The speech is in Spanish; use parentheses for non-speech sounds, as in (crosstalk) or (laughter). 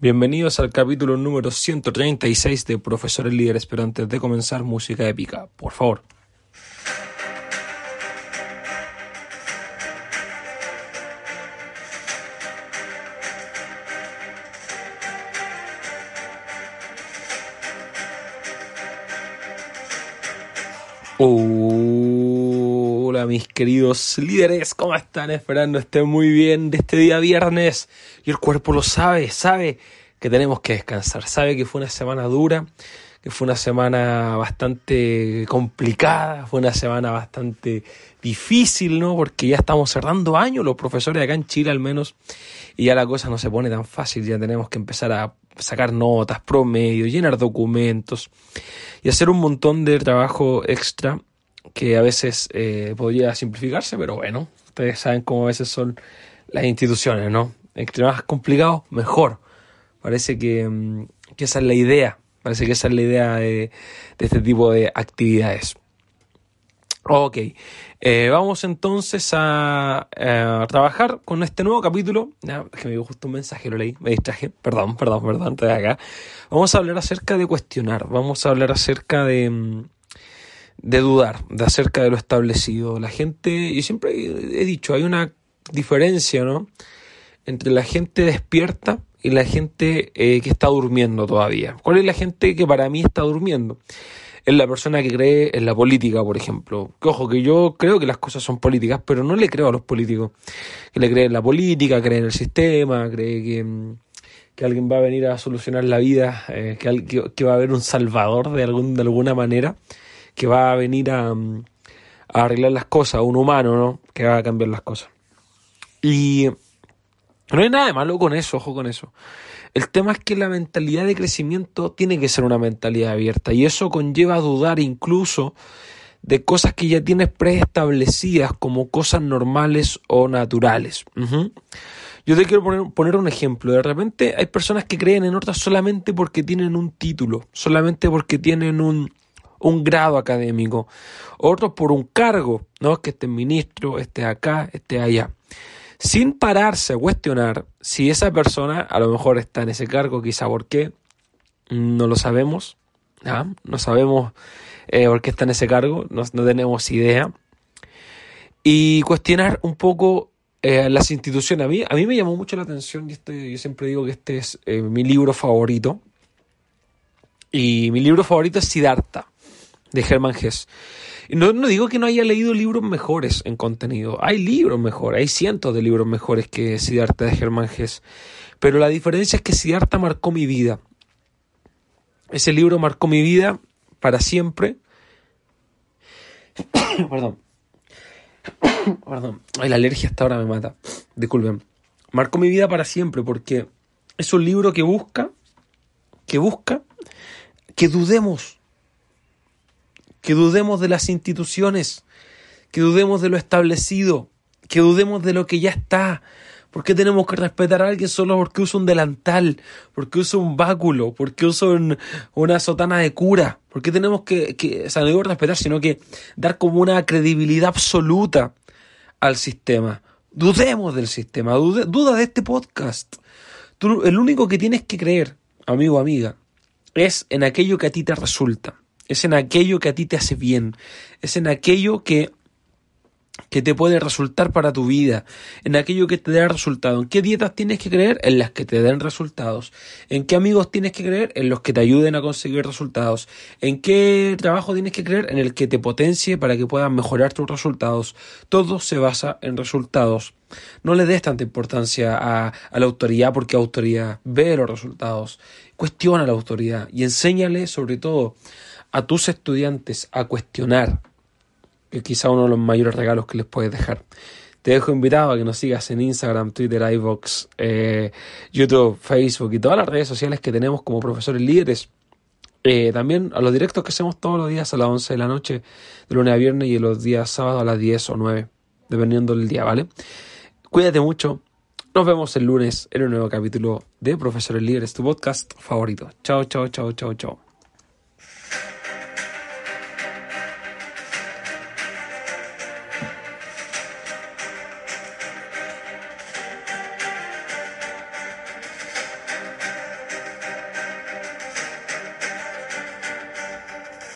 Bienvenidos al capítulo número 136 de Profesores Líderes, pero antes de comenzar, música épica, por favor. Mis queridos líderes, ¿cómo están? Esperando estén muy bien de este día viernes. Y el cuerpo lo sabe, sabe que tenemos que descansar, sabe que fue una semana dura, que fue una semana bastante complicada, fue una semana bastante difícil, ¿no? Porque ya estamos cerrando años, los profesores acá en Chile al menos, y ya la cosa no se pone tan fácil, ya tenemos que empezar a sacar notas, promedios, llenar documentos y hacer un montón de trabajo extra que a veces eh, podría simplificarse, pero bueno, ustedes saben cómo a veces son las instituciones, ¿no? Entre más complicado, mejor. Parece que, mm, que, esa es la idea, parece que esa es la idea de, de este tipo de actividades. Ok, eh, vamos entonces a, a, trabajar con este nuevo capítulo. Ya, es que me dio justo un mensaje, lo leí, me distraje. Perdón, perdón, perdón, estoy acá. Vamos a hablar acerca de cuestionar, vamos a hablar acerca de, mm, de dudar, de acerca de lo establecido. La gente, yo siempre he dicho, hay una diferencia, ¿no? Entre la gente despierta y la gente eh, que está durmiendo todavía. ¿Cuál es la gente que para mí está durmiendo? es la persona que cree en la política, por ejemplo. Que, ojo, que yo creo que las cosas son políticas, pero no le creo a los políticos. Que le cree en la política, cree en el sistema, cree que, mm, que alguien va a venir a solucionar la vida, eh, que, que, va a haber un salvador de, algún, de alguna manera, que va a venir a, mm, a arreglar las cosas, un humano, ¿no? Que va a cambiar las cosas. Y no hay nada de malo con eso, ojo con eso. El tema es que la mentalidad de crecimiento tiene que ser una mentalidad abierta y eso conlleva dudar incluso de cosas que ya tienes preestablecidas como cosas normales o naturales. Yo te quiero poner, poner, un ejemplo. De repente hay personas que creen en otras solamente porque tienen un título, solamente porque tienen un, un grado académico, otros por un cargo, ¿no? Que este ministro, este acá, este allá sin pararse a cuestionar si esa persona a lo mejor está en ese cargo, quizá por qué, no lo sabemos, no sabemos eh, por qué está en ese cargo, no, tenemos idea. Y cuestionar un poco eh, las instituciones. A mí, a mí me llamó mucho la atención, y este, yo siempre digo que este es eh, mi libro favorito. Y mi libro favorito es Siddhartha, de Hermann Hesse. No, no digo que no haya leído libros mejores en contenido. Hay libros mejores, hay cientos de libros mejores que Siddhartha de Germán Hess. Pero la diferencia es que Siddhartha marcó mi vida. Ese libro marcó mi vida para siempre. (coughs) Perdón. (coughs) Perdón. Ay, la alergia hasta ahora me mata. Disculpen. Marcó mi vida para siempre porque es un libro que busca, que busca que dudemos que dudemos de las instituciones, que dudemos de lo establecido, que dudemos de lo que ya está. ¿Por qué tenemos que respetar a alguien solo porque usa un delantal? ¿Porque usa un báculo? ¿Porque usa una sotana de cura? ¿Por qué tenemos que, que, o sea, no digo respetar, sino que dar como una credibilidad absoluta al sistema? Dudemos del sistema, duda de este podcast. Tú, el único que tienes que creer, amigo amiga, es en aquello que a ti te resulta es en aquello que a ti te hace bien, es en aquello que, que te puede resultar para tu vida, en aquello que te da resultado. ¿En qué dietas tienes que creer? En las que te den resultados. ¿En qué amigos tienes que creer? En los que te ayuden a conseguir resultados. ¿En qué trabajo tienes que creer? En el que te potencie para que puedas mejorar tus resultados. Todo se basa en resultados. No le des tanta importancia a, a la autoridad porque autoridad ve los resultados. Cuestiona la autoridad y enséñale sobre todo a tus estudiantes a cuestionar, que quizá uno de los mayores regalos que les puedes dejar. Te dejo invitado a que nos sigas en Instagram, Twitter, iVoox, eh, YouTube, Facebook y todas las redes sociales que tenemos como profesores líderes. Eh, también a los directos que hacemos todos los días a las 11 de la noche, de lunes a viernes y los días sábados a las 10 o 9, dependiendo del día, ¿vale? Cuídate mucho. Nos vemos el lunes en un nuevo capítulo de Profesores Líderes, tu podcast favorito. Chao, chao, chao, chao, chao.